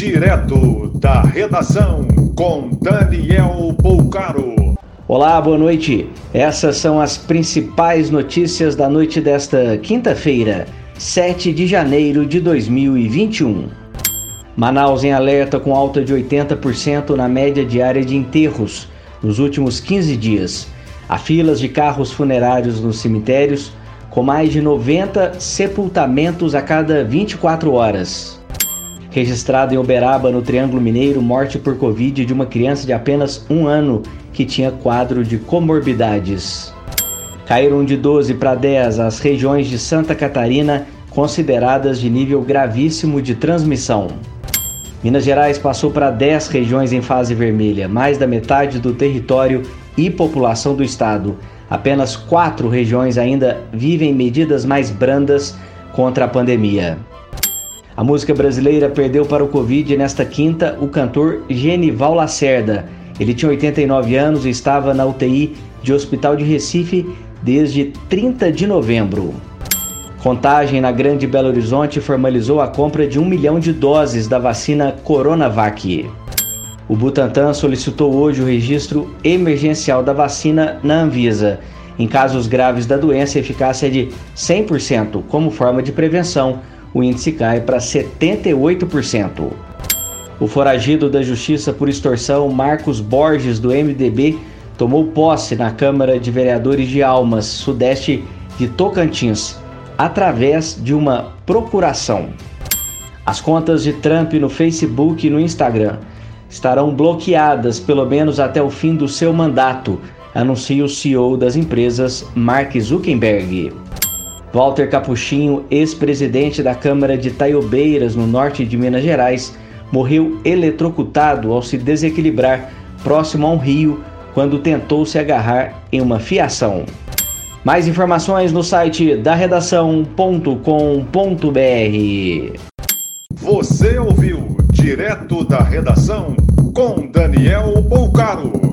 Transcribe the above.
Direto da redação com Daniel Poucaro. Olá, boa noite. Essas são as principais notícias da noite desta quinta-feira, 7 de janeiro de 2021. Manaus em alerta com alta de 80% na média diária de enterros nos últimos 15 dias. Há filas de carros funerários nos cemitérios, com mais de 90 sepultamentos a cada 24 horas. Registrado em Uberaba, no Triângulo Mineiro, morte por Covid de uma criança de apenas um ano que tinha quadro de comorbidades. Caíram de 12 para 10 as regiões de Santa Catarina consideradas de nível gravíssimo de transmissão. Minas Gerais passou para 10 regiões em fase vermelha, mais da metade do território e população do estado. Apenas quatro regiões ainda vivem medidas mais brandas contra a pandemia. A música brasileira perdeu para o Covid nesta quinta o cantor Genival Lacerda. Ele tinha 89 anos e estava na UTI de Hospital de Recife desde 30 de novembro. Contagem na Grande Belo Horizonte formalizou a compra de um milhão de doses da vacina Coronavac. O Butantan solicitou hoje o registro emergencial da vacina na Anvisa. Em casos graves da doença, a eficácia é de 100% como forma de prevenção o índice cai para 78%. O foragido da Justiça por extorsão Marcos Borges, do MDB, tomou posse na Câmara de Vereadores de Almas, sudeste de Tocantins, através de uma procuração. As contas de Trump no Facebook e no Instagram estarão bloqueadas pelo menos até o fim do seu mandato, anuncia o CEO das empresas Mark Zuckerberg. Walter Capuchinho, ex-presidente da Câmara de Taiobeiras, no norte de Minas Gerais, morreu eletrocutado ao se desequilibrar próximo a um rio quando tentou se agarrar em uma fiação. Mais informações no site da redação.com.br. Você ouviu direto da redação com Daniel Bolcaro.